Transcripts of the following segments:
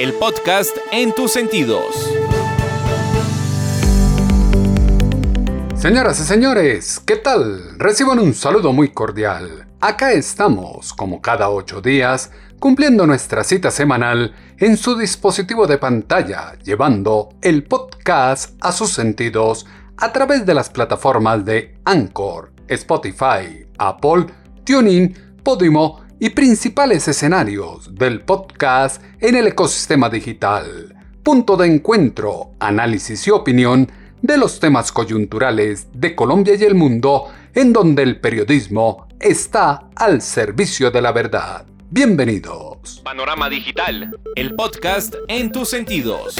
el podcast en tus sentidos. Señoras y señores, ¿qué tal? Reciban un saludo muy cordial. Acá estamos, como cada ocho días, cumpliendo nuestra cita semanal en su dispositivo de pantalla, llevando el podcast a sus sentidos a través de las plataformas de Anchor, Spotify, Apple, TuneIn, Podimo y principales escenarios del podcast en el ecosistema digital. Punto de encuentro, análisis y opinión de los temas coyunturales de Colombia y el mundo en donde el periodismo está al servicio de la verdad. Bienvenidos. Panorama Digital, el podcast en tus sentidos.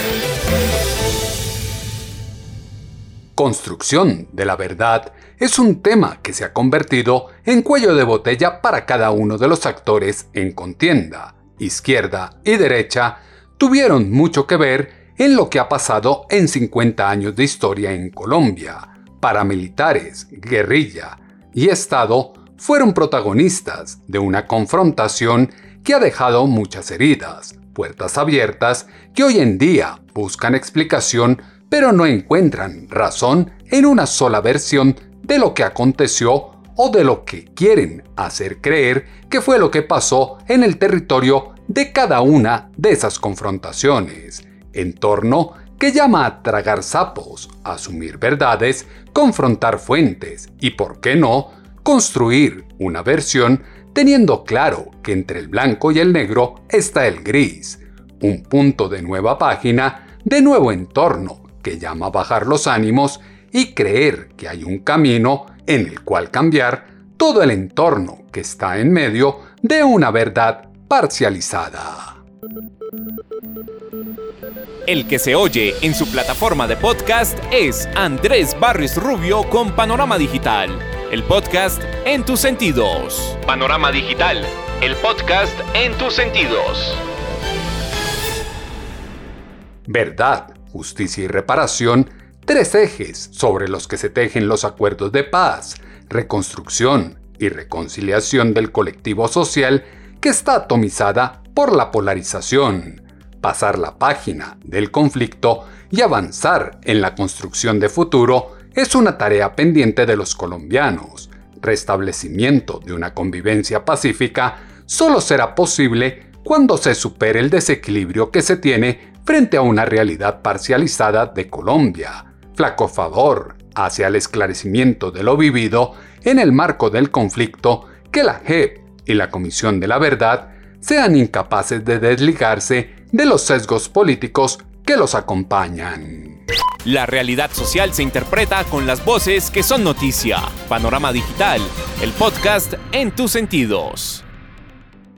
Construcción de la verdad es un tema que se ha convertido en cuello de botella para cada uno de los actores en contienda. Izquierda y derecha tuvieron mucho que ver en lo que ha pasado en 50 años de historia en Colombia. Paramilitares, guerrilla y Estado fueron protagonistas de una confrontación que ha dejado muchas heridas, puertas abiertas que hoy en día buscan explicación pero no encuentran razón en una sola versión de lo que aconteció o de lo que quieren hacer creer que fue lo que pasó en el territorio de cada una de esas confrontaciones entorno que llama a tragar sapos, asumir verdades, confrontar fuentes y, por qué no, construir una versión teniendo claro que entre el blanco y el negro está el gris, un punto de nueva página, de nuevo entorno que llama a bajar los ánimos y creer que hay un camino en el cual cambiar todo el entorno que está en medio de una verdad parcializada. El que se oye en su plataforma de podcast es Andrés Barris Rubio con Panorama Digital, el podcast en tus sentidos. Panorama Digital, el podcast en tus sentidos. Verdad, justicia y reparación, tres ejes sobre los que se tejen los acuerdos de paz, reconstrucción y reconciliación del colectivo social que está atomizada por la polarización pasar la página del conflicto y avanzar en la construcción de futuro es una tarea pendiente de los colombianos. Restablecimiento de una convivencia pacífica solo será posible cuando se supere el desequilibrio que se tiene frente a una realidad parcializada de Colombia. Flaco favor hacia el esclarecimiento de lo vivido en el marco del conflicto que la JEP y la Comisión de la Verdad sean incapaces de desligarse de los sesgos políticos que los acompañan. La realidad social se interpreta con las voces que son noticia. Panorama Digital, el podcast en tus sentidos.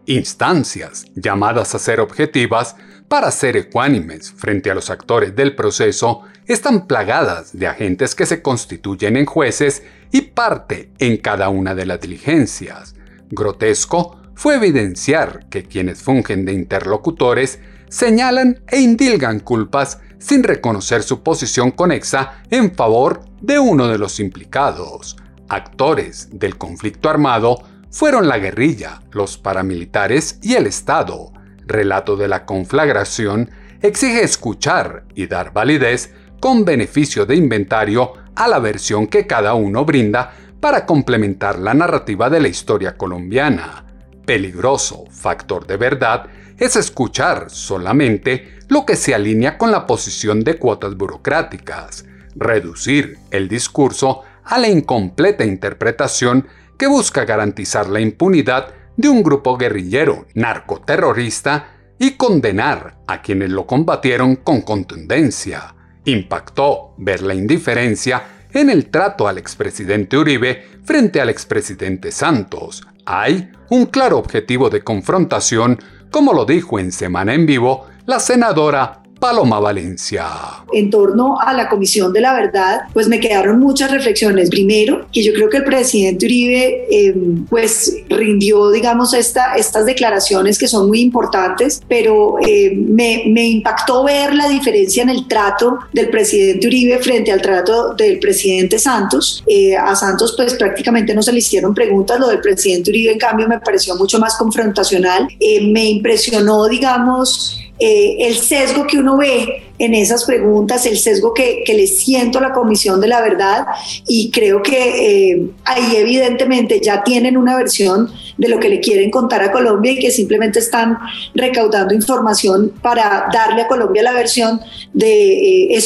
Instancias llamadas a ser objetivas para ser ecuánimes frente a los actores del proceso están plagadas de agentes que se constituyen en jueces y parte en cada una de las diligencias. Grotesco fue evidenciar que quienes fungen de interlocutores señalan e indilgan culpas sin reconocer su posición conexa en favor de uno de los implicados. Actores del conflicto armado fueron la guerrilla, los paramilitares y el Estado. Relato de la conflagración exige escuchar y dar validez con beneficio de inventario a la versión que cada uno brinda para complementar la narrativa de la historia colombiana. Peligroso factor de verdad es escuchar solamente lo que se alinea con la posición de cuotas burocráticas, reducir el discurso a la incompleta interpretación que busca garantizar la impunidad de un grupo guerrillero narcoterrorista y condenar a quienes lo combatieron con contundencia. Impactó ver la indiferencia en el trato al expresidente Uribe frente al expresidente Santos. Hay un claro objetivo de confrontación como lo dijo en Semana en Vivo la senadora Paloma Valencia. En torno a la Comisión de la Verdad, pues me quedaron muchas reflexiones. Primero, que yo creo que el presidente Uribe em, pues rindió, digamos, esta, estas declaraciones que son muy importantes, pero em, me, me, impactó ver la diferencia en el trato del presidente Uribe frente al trato del presidente Santos. Eh, a Santos pues prácticamente no se le hicieron preguntas, lo del presidente Uribe en cambio me pareció mucho más confrontacional. Eh, me impresionó, digamos, eh, el sesgo que uno ve en esas preguntas, el sesgo que, que le siento a la Comisión de la Verdad y creo que eh, ahí evidentemente ya tienen una versión de lo que le quieren contar a Colombia y que simplemente están recaudando información para darle a Colombia la versión de eh,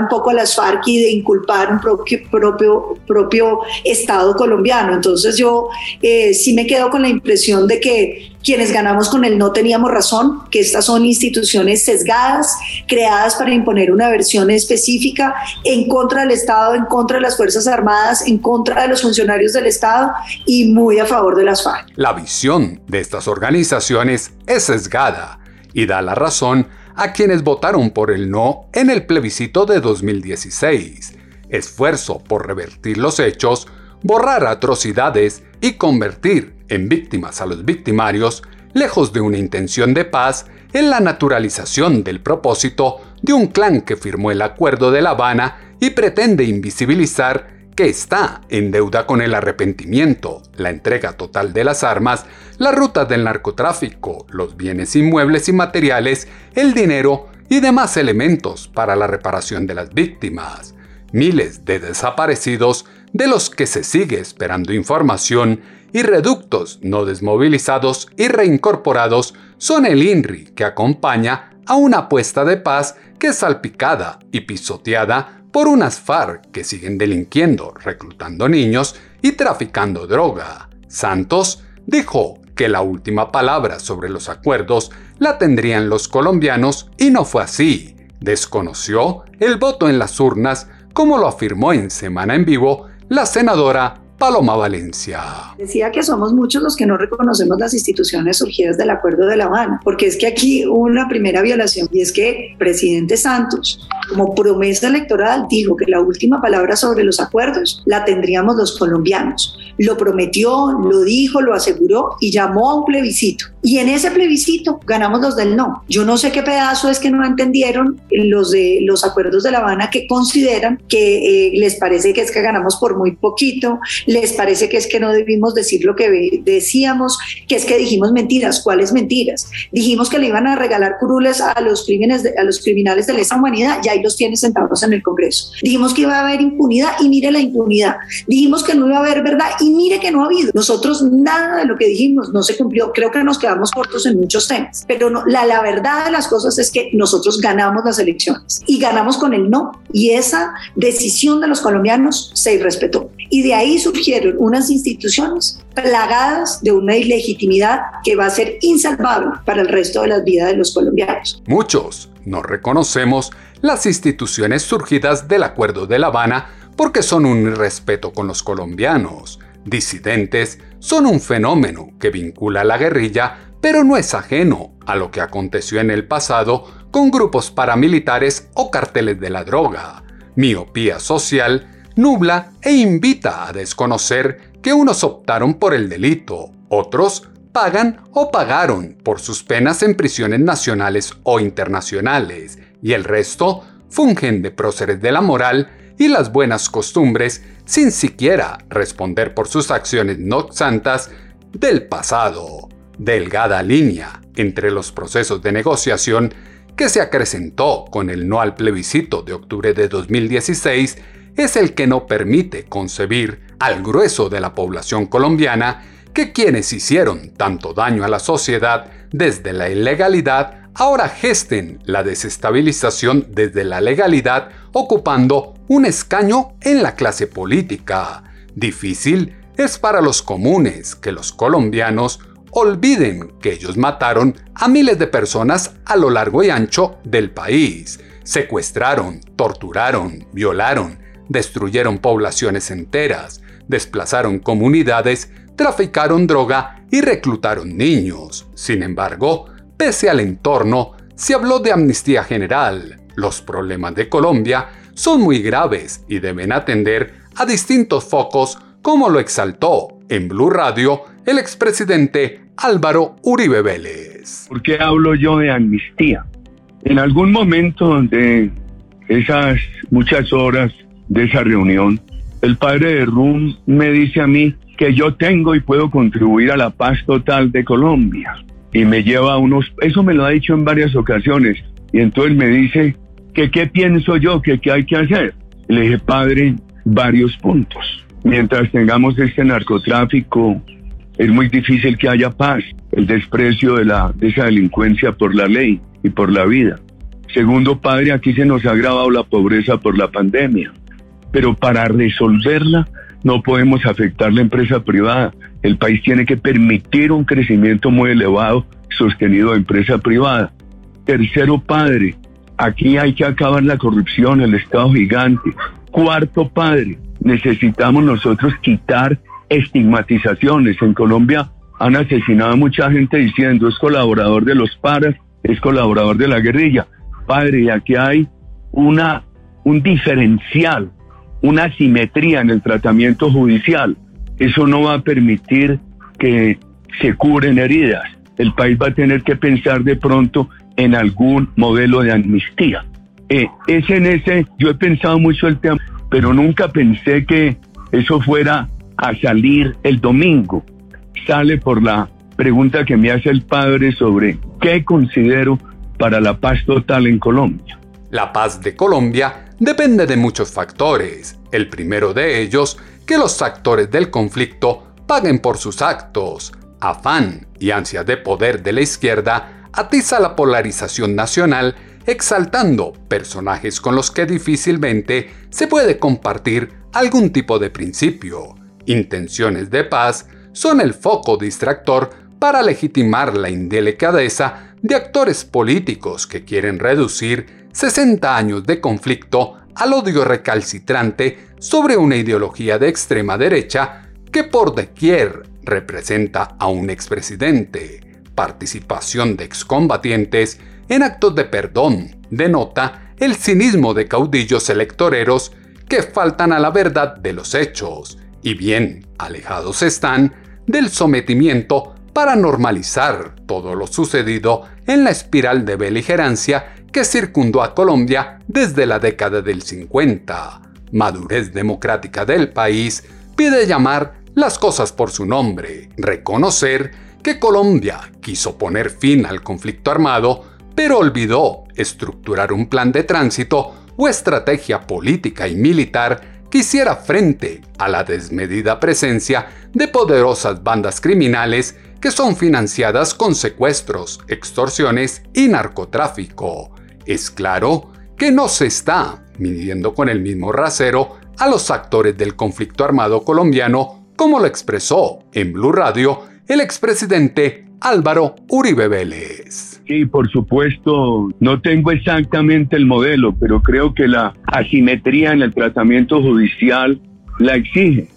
un poco a las FARC y de inculpar un propio, propio, propio Estado colombiano. Entonces yo sí me quedo con la impresión de que quienes ganamos con el no teníamos razón, que estas son instituciones sesgadas, creadas para imponer una versión específica en contra del Estado, en contra de las Fuerzas Armadas, en contra de los funcionarios del Estado y muy a favor de las FARC. La visión de estas organizaciones es sesgada y da la razón a quienes votaron por el no en el plebiscito de 2016. Esfuerzo por revertir los hechos, borrar atrocidades y convertir en víctimas a los victimarios, lejos de una intención de paz, en la naturalización del propósito de un clan que firmó el Acuerdo de La Habana y pretende invisibilizar que está en deuda con el arrepentimiento, la entrega total de las armas, la ruta del narcotráfico, los bienes inmuebles y materiales, el dinero y demás elementos para la reparación de las víctimas. Miles de desaparecidos de los que se sigue esperando información y reductos no desmovilizados y reincorporados son el INRI que acompaña a una apuesta de paz que es salpicada y pisoteada por unas FARC que siguen delinquiendo, reclutando niños y traficando droga. Santos dijo que la última palabra sobre los acuerdos la tendrían los colombianos y no fue así. Desconoció el voto en las urnas como lo afirmó en Semana en Vivo la senadora Paloma Valencia. Decía que somos muchos los que no reconocemos las instituciones surgidas del Acuerdo de La Habana, porque es que aquí hubo una primera violación y es que presidente Santos, como promesa electoral, dijo que la última palabra sobre los acuerdos la tendríamos los colombianos. Lo prometió, lo dijo, lo aseguró y llamó a un plebiscito. Y en ese plebiscito ganamos los del no. Yo no sé qué pedazo es que no entendieron los de los acuerdos de La Habana que consideran que eh, les parece que es que ganamos por muy poquito, les parece que es que no debimos decir lo que decíamos, que es que dijimos mentiras. ¿Cuáles mentiras? Dijimos que le iban a regalar curules a los, crímenes a los criminales de lesa humanidad, ya ahí los tiene sentados en el Congreso. Dijimos que iba a haber impunidad y mire la impunidad. Dijimos que no iba a haber verdad y mire que no ha habido. Nosotros nada de lo que dijimos no se cumplió. Creo que nos quedamos cortos en muchos temas, pero no, la, la verdad de las cosas es que nosotros ganamos las elecciones y ganamos con el no y esa decisión de los colombianos se irrespetó. Y de ahí surgieron unas instituciones plagadas de una ilegitimidad que va a ser insalvable para el resto de las vidas de los colombianos. Muchos no reconocemos las instituciones surgidas del Acuerdo de La Habana porque son un irrespeto con los colombianos. Disidentes son un fenómeno que vincula a la guerrilla, pero no es ajeno a lo que aconteció en el pasado con grupos paramilitares o carteles de la droga. Miopía social nubla e invita a desconocer que unos optaron por el delito, otros pagan o pagaron por sus penas en prisiones nacionales o internacionales, y el resto fungen de próceres de la moral y las buenas costumbres sin siquiera responder por sus acciones no santas del pasado. Delgada línea entre los procesos de negociación que se acrecentó con el no al plebiscito de octubre de 2016 es el que no permite concebir al grueso de la población colombiana que quienes hicieron tanto daño a la sociedad desde la ilegalidad ahora gesten la desestabilización desde la legalidad ocupando un escaño en la clase política. Difícil es para los comunes que los colombianos olviden que ellos mataron a miles de personas a lo largo y ancho del país. Secuestraron, torturaron, violaron, destruyeron poblaciones enteras, desplazaron comunidades, traficaron droga y reclutaron niños. Sin embargo, pese al entorno, se habló de amnistía general. Los problemas de Colombia son muy graves y deben atender a distintos focos, como lo exaltó en Blue Radio el expresidente Álvaro Uribe Vélez. ¿Por qué hablo yo de amnistía? En algún momento de esas muchas horas de esa reunión, el padre de Rum me dice a mí que yo tengo y puedo contribuir a la paz total de Colombia. Y me lleva a unos, eso me lo ha dicho en varias ocasiones, y entonces me dice que qué pienso yo, que qué hay que hacer. Le dije, padre, varios puntos. Mientras tengamos este narcotráfico, es muy difícil que haya paz, el desprecio de, la, de esa delincuencia por la ley y por la vida. Segundo, padre, aquí se nos ha agravado la pobreza por la pandemia, pero para resolverla no podemos afectar la empresa privada. El país tiene que permitir un crecimiento muy elevado sostenido de empresa privada. Tercero, padre, aquí hay que acabar la corrupción, el Estado gigante. Cuarto, padre, necesitamos nosotros quitar estigmatizaciones. En Colombia han asesinado a mucha gente diciendo es colaborador de los paras, es colaborador de la guerrilla. Padre, aquí hay una, un diferencial una simetría en el tratamiento judicial. Eso no va a permitir que se curen heridas. El país va a tener que pensar de pronto en algún modelo de amnistía. Eh, es en ese, yo he pensado mucho el tema, pero nunca pensé que eso fuera a salir el domingo. Sale por la pregunta que me hace el padre sobre qué considero para la paz total en Colombia. La paz de Colombia depende de muchos factores. El primero de ellos, que los actores del conflicto paguen por sus actos. Afán y ansia de poder de la izquierda atiza la polarización nacional exaltando personajes con los que difícilmente se puede compartir algún tipo de principio. Intenciones de paz son el foco distractor para legitimar la indelicadeza de actores políticos que quieren reducir 60 años de conflicto al odio recalcitrante sobre una ideología de extrema derecha que por doquier representa a un expresidente. Participación de excombatientes en actos de perdón denota el cinismo de caudillos electoreros que faltan a la verdad de los hechos y bien alejados están del sometimiento para normalizar todo lo sucedido en la espiral de beligerancia que circundó a Colombia desde la década del 50. Madurez democrática del país pide llamar las cosas por su nombre, reconocer que Colombia quiso poner fin al conflicto armado, pero olvidó estructurar un plan de tránsito o estrategia política y militar que hiciera frente a la desmedida presencia de poderosas bandas criminales que son financiadas con secuestros, extorsiones y narcotráfico. Es claro que no se está midiendo con el mismo rasero a los actores del conflicto armado colombiano, como lo expresó en Blue Radio el expresidente Álvaro Uribe Vélez. Sí, por supuesto, no tengo exactamente el modelo, pero creo que la asimetría en el tratamiento judicial la exige.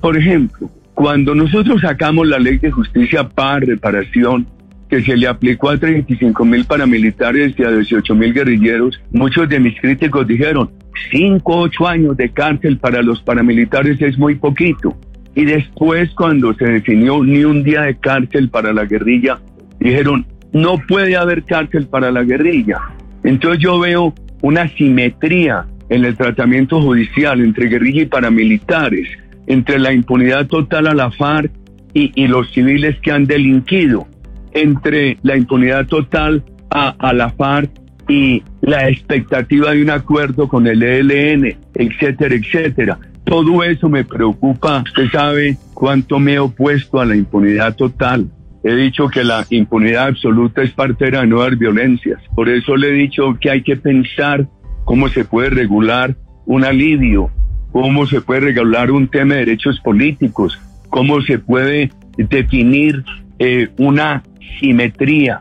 Por ejemplo, cuando nosotros sacamos la ley de justicia para reparación, que se le aplicó a 35 mil paramilitares y a 18 mil guerrilleros, muchos de mis críticos dijeron, 5 o 8 años de cárcel para los paramilitares es muy poquito. Y después, cuando se definió ni un día de cárcel para la guerrilla, dijeron, no puede haber cárcel para la guerrilla. Entonces yo veo una simetría en el tratamiento judicial entre guerrilla y paramilitares, entre la impunidad total a la FARC y, los civiles que han delinquido entre la impunidad total a, la FARC y la expectativa de un acuerdo con el ELN, etcétera, etcétera. Todo eso me preocupa. Usted sabe cuánto me he opuesto a la impunidad total. He dicho que la impunidad absoluta es parte de las nuevas violencias. Por eso le he dicho que hay que pensar cómo se puede regular un alivio, cómo se puede regular un tema de derechos políticos, cómo se puede definir eh, una simetría,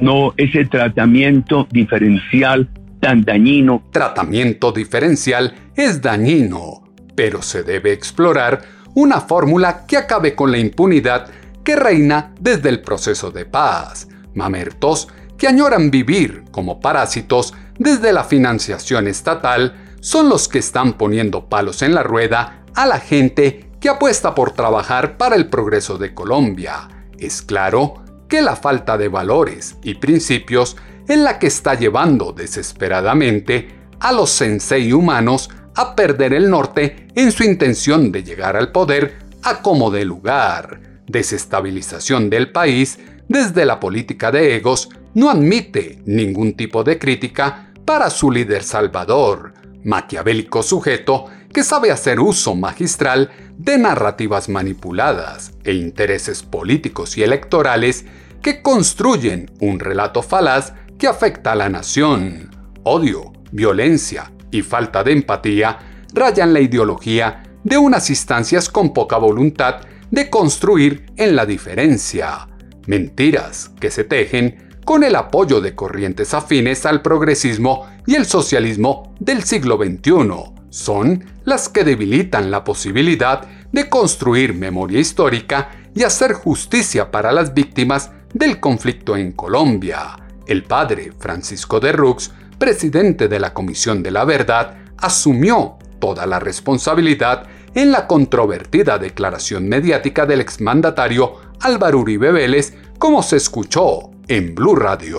no ese tratamiento diferencial tan dañino. Tratamiento diferencial es dañino, pero se debe explorar una fórmula que acabe con la impunidad que reina desde el proceso de paz. Mamertos que añoran vivir como parásitos desde la financiación estatal son los que están poniendo palos en la rueda a la gente que apuesta por trabajar para el progreso de Colombia. Es claro que la falta de valores y principios es la que está llevando desesperadamente a los sensei humanos a perder el norte en su intención de llegar al poder a como de lugar. Desestabilización del país desde la política de egos no admite ningún tipo de crítica para su líder salvador, maquiavélico sujeto que sabe hacer uso magistral de narrativas manipuladas e intereses políticos y electorales que construyen un relato falaz que afecta a la nación. Odio, violencia y falta de empatía rayan la ideología de unas instancias con poca voluntad de construir en la diferencia. Mentiras que se tejen con el apoyo de corrientes afines al progresismo y el socialismo del siglo XXI, son las que debilitan la posibilidad de construir memoria histórica y hacer justicia para las víctimas del conflicto en Colombia. El padre Francisco de Rux, presidente de la Comisión de la Verdad, asumió toda la responsabilidad en la controvertida declaración mediática del exmandatario Álvaro Uribe Vélez, como se escuchó en Blue Radio.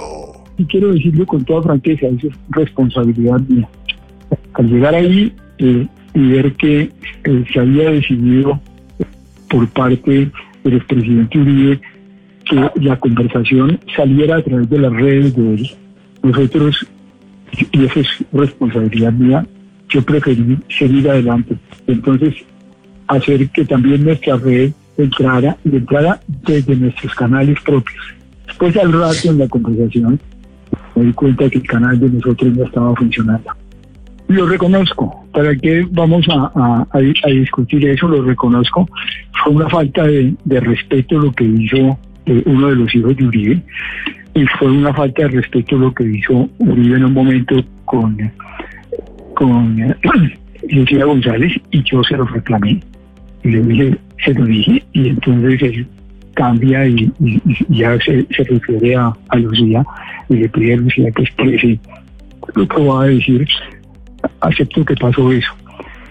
Y quiero decirlo con toda franqueza, es responsabilidad mía. Al llegar ahí eh, y ver que eh, se había decidido por parte del expresidente Uribe que la conversación saliera a través de las redes de él, nosotros, y eso es responsabilidad mía, yo preferí seguir adelante. Entonces, hacer que también nuestra red entrara y entrara desde nuestros canales propios. Después al rato en la conversación me di cuenta que el canal de nosotros no estaba funcionando. Lo reconozco. ¿Para qué vamos a, discutir eso? Lo reconozco. Fue una falta de, respeto lo que hizo eh, uno de los hijos de Uribe y fue una falta de respeto lo que hizo Uribe en un momento con, con Lucía González y yo se lo reclamé. Y le dije, se lo dije y entonces él cambia y, ya se, refiere a, Lucía y le pide a Lucía que exprese lo que va a decir. Acepto que pasó eso,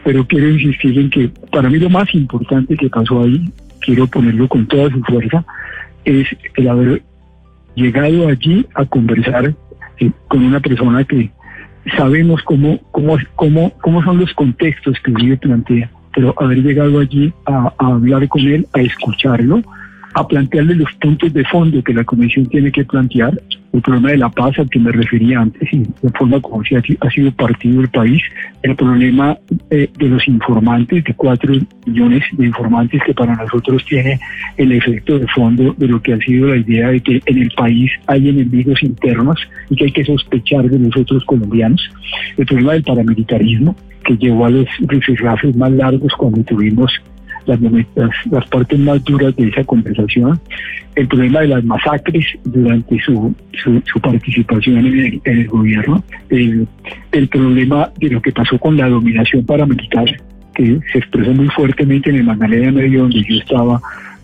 pero quiero insistir en que para mí lo más importante que pasó ahí, quiero ponerlo con toda su fuerza, es el haber llegado allí a conversar eh, con una persona que sabemos cómo, cómo, cómo, cómo son los contextos que vive plantea, pero haber llegado allí a hablar con él, a escucharlo, a plantearle los puntos de fondo que la Comisión tiene que plantear, el problema de la paz al que me refería antes y de forma como si ha sido partido el país, el problema eh, de los informantes, de cuatro millones de informantes que para nosotros tiene el efecto de fondo de lo que ha sido la idea de que en el país hay enemigos internos y que hay que sospechar de nosotros colombianos, el problema del paramilitarismo que llevó a los rifirrafes más largos cuando tuvimos las, las, partes más duras de esa conversación, el problema de las masacres durante su, su, participación en el, gobierno, el, el, problema de lo que pasó con la dominación paramilitar, que se expresó muy fuertemente en el Magdalena Medio, donde yo estaba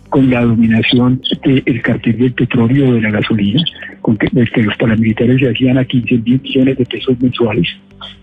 con la dominación del cartel del petróleo de la gasolina, con que, que los paramilitares se hacían a 15 mil millones de pesos mensuales,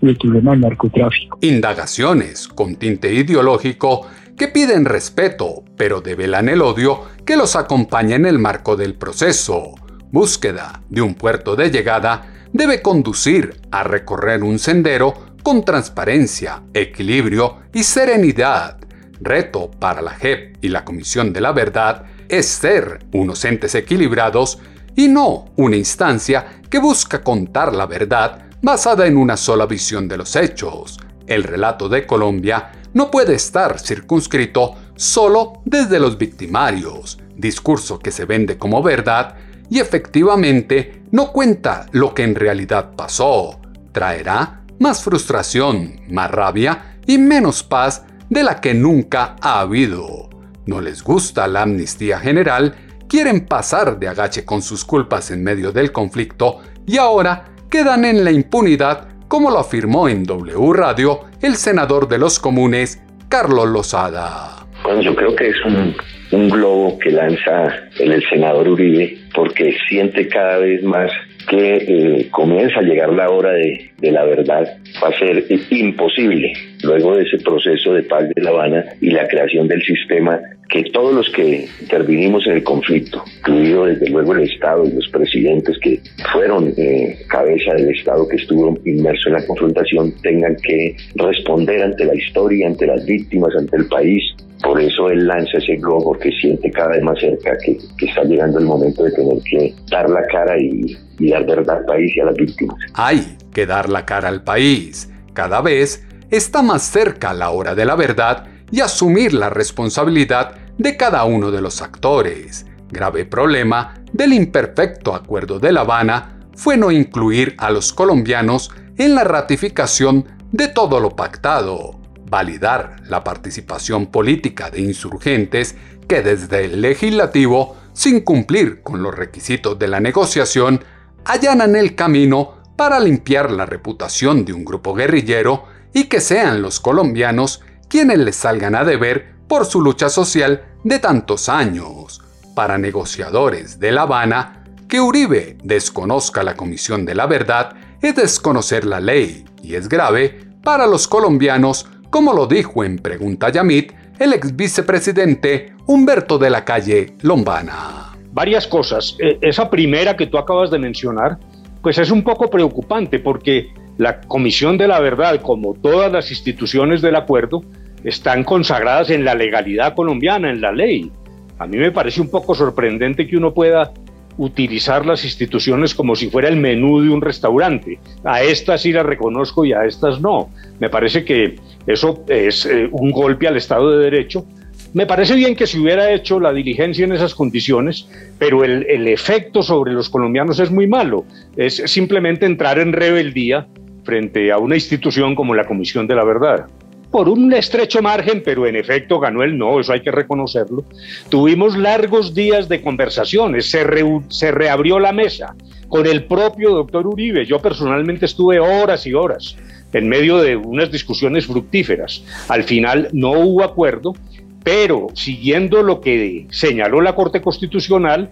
y el problema del narcotráfico. Indagaciones con tinte ideológico que piden respeto, pero develan el odio que los acompaña en el marco del proceso. Búsqueda de un puerto de llegada debe conducir a recorrer un sendero con transparencia, equilibrio y serenidad. Reto para la JEP y la Comisión de la Verdad es ser unos entes equilibrados y no una instancia que busca contar la verdad basada en una sola visión de los hechos. El relato de Colombia no puede estar circunscrito solo desde los victimarios, discurso que se vende como verdad y efectivamente no cuenta lo que en realidad pasó. Traerá más frustración, más rabia y menos paz de la que nunca ha habido. No les gusta la amnistía general, quieren pasar de agache con sus culpas en medio del conflicto y ahora quedan en la impunidad como lo afirmó en W Radio el senador de los comunes, Carlos Lozada. Bueno, yo creo que es un, globo que lanza el, senador Uribe porque siente cada vez más que eh, comienza a llegar la hora de, la verdad, va a ser imposible luego de ese proceso de paz de La Habana y la creación del sistema que todos los que intervinimos en el conflicto, incluido desde luego el Estado y los presidentes que fueron eh, cabeza del Estado que estuvo inmerso en la confrontación, tengan que responder ante la historia, ante las víctimas, ante el país. Por eso él lanza ese globo que siente cada vez más cerca que, está llegando el momento de tener que dar la cara y, y dar verdad al país y a las víctimas. Hay que dar la cara al país. Cada vez está más cerca la hora de la verdad y asumir la responsabilidad de cada uno de los actores. Grave problema del imperfecto acuerdo de La Habana fue no incluir a los colombianos en la ratificación de todo lo pactado, validar la participación política de insurgentes que desde el legislativo, sin cumplir con los requisitos de la negociación, allanan el camino para limpiar la reputación de un grupo guerrillero y que sean los colombianos quienes les salgan a deber por su lucha social de tantos años. Para negociadores de La Habana, que Uribe desconozca la Comisión de la Verdad es desconocer la ley y es grave para los colombianos, como lo dijo en Pregunta Yamit el ex vicepresidente Humberto de la Calle Lombana. Varias cosas. E, esa primera que tú acabas de mencionar, pues es un poco preocupante porque la Comisión de la Verdad, como todas las instituciones del acuerdo, están consagradas en la legalidad colombiana, en la ley. A mí me parece un poco sorprendente que uno pueda utilizar las instituciones como si fuera el menú de un restaurante. A estas sí las reconozco y a estas no. Me parece que eso es eh, un golpe al Estado de Derecho. Me parece bien que se hubiera hecho la diligencia en esas condiciones, pero el, efecto sobre los colombianos es muy malo. Es simplemente entrar en rebeldía frente a una institución como la Comisión de la Verdad. Por un estrecho margen, pero en efecto ganó el no, eso hay que reconocerlo. Tuvimos largos días de conversaciones, se reabrió la mesa con el propio doctor Uribe. Yo personalmente estuve horas y horas en medio de unas discusiones fructíferas. Al final no hubo acuerdo, pero siguiendo lo que señaló la Corte Constitucional,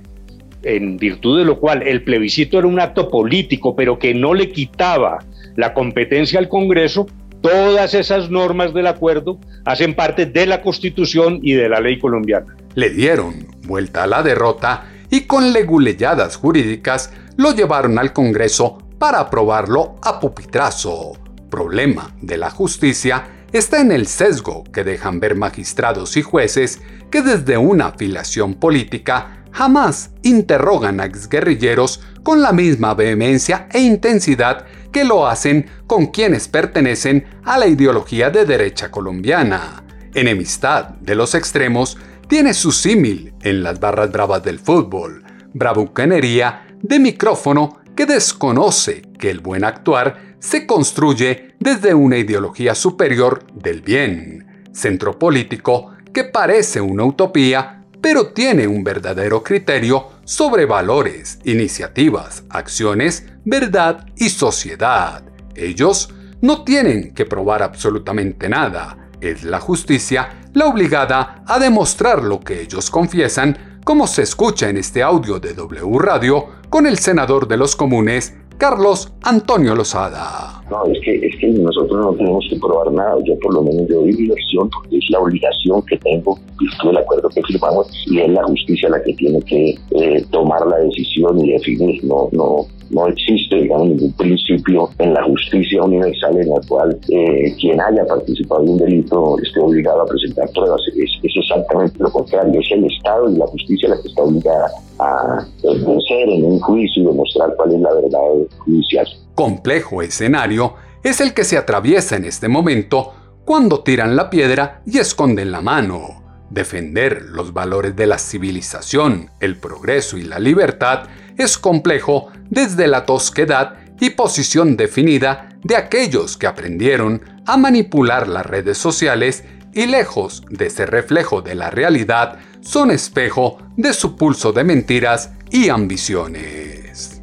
en virtud de lo cual el plebiscito era un acto político, pero que no le quitaba la competencia al Congreso, todas esas normas del acuerdo hacen parte de la Constitución y de la ley colombiana. Le dieron vuelta a la derrota y con leguleyadas jurídicas lo llevaron al Congreso para aprobarlo a pupitrazo. Problema de la justicia está en el sesgo que dejan ver magistrados y jueces que desde una afiliación política jamás interrogan a exguerrilleros con la misma vehemencia e intensidad que lo hacen con quienes pertenecen a la ideología de derecha colombiana. Enemistad de los extremos tiene su símil en las barras bravas del fútbol, bravucanería de micrófono que desconoce que el buen actuar se construye desde una ideología superior del bien, centro político que parece una utopía, pero tiene un verdadero criterio sobre valores, iniciativas, acciones, verdad y sociedad. Ellos no tienen que probar absolutamente nada. Es la justicia la obligada a demostrar lo que ellos confiesan, como se escucha en este audio de W Radio con el senador de los comunes, Carlos Antonio Lozada. No, es que, es que nosotros no tenemos que probar nada. Yo por lo menos doy mi versión porque es la obligación que tengo, visto el acuerdo que firmamos, y es la justicia la que tiene que eh, tomar la decisión y definir. No, no, no existe, digamos, ningún principio en la justicia universal en la cual eh, quien haya participado en un delito esté obligado a presentar pruebas. Es, es, exactamente lo contrario. Es el Estado y la justicia la que está obligada a vencer en un juicio y demostrar cuál es la verdad judicial. Complejo escenario es el que se atraviesa en este momento cuando tiran la piedra y esconden la mano. Defender los valores de la civilización, el progreso y la libertad es complejo desde la tosquedad y posición definida de aquellos que aprendieron a manipular las redes sociales y lejos de ser reflejo de la realidad, son espejo de su pulso de mentiras y ambiciones.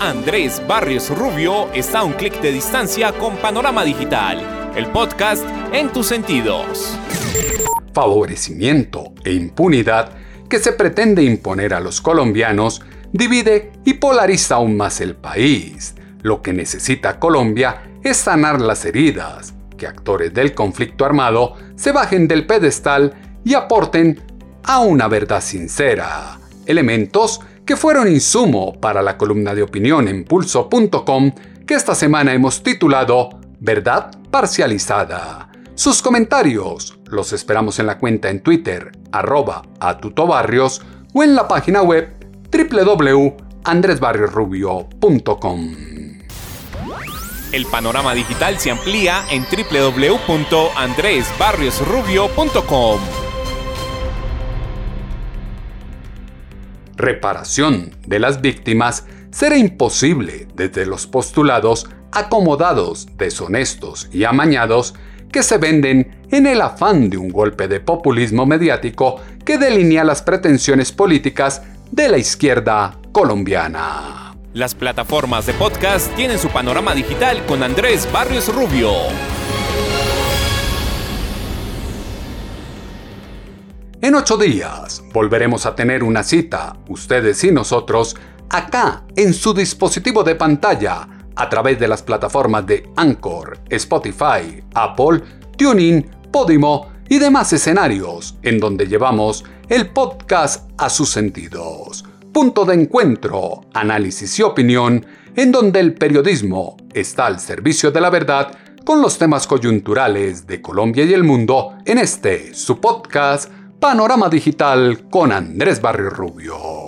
Andrés Barrios Rubio está a un clic de distancia con Panorama Digital, el podcast en tus sentidos. Favorecimiento e impunidad que se pretende imponer a los colombianos divide y polariza aún más el país. Lo que necesita Colombia es sanar las heridas, que actores del conflicto armado se bajen del pedestal y aporten a una verdad sincera, elementos que fueron insumo para la columna de opinión en pulso.com que esta semana hemos titulado Verdad Parcializada. Sus comentarios los esperamos en la cuenta en Twitter, arroba atutobarrios o en la página web www.andresbarriosrubio.com. El panorama digital se amplía en www.andresbarriosrubio.com. Reparación de las víctimas será imposible desde los postulados acomodados, deshonestos y amañados que se venden en el afán de un golpe de populismo mediático que delinea las pretensiones políticas de la izquierda colombiana. Las plataformas de podcast tienen su panorama digital con Andrés Barrios Rubio. En ocho días volveremos a tener una cita, ustedes y nosotros, acá en su dispositivo de pantalla, a través de las plataformas de Anchor, Spotify, Apple, TuneIn, Podimo y demás escenarios en donde llevamos el podcast a sus sentidos. Punto de encuentro, análisis y opinión en donde el periodismo está al servicio de la verdad con los temas coyunturales de Colombia y el mundo en este, su podcast, Panorama Digital con Andrés Barrio Rubio.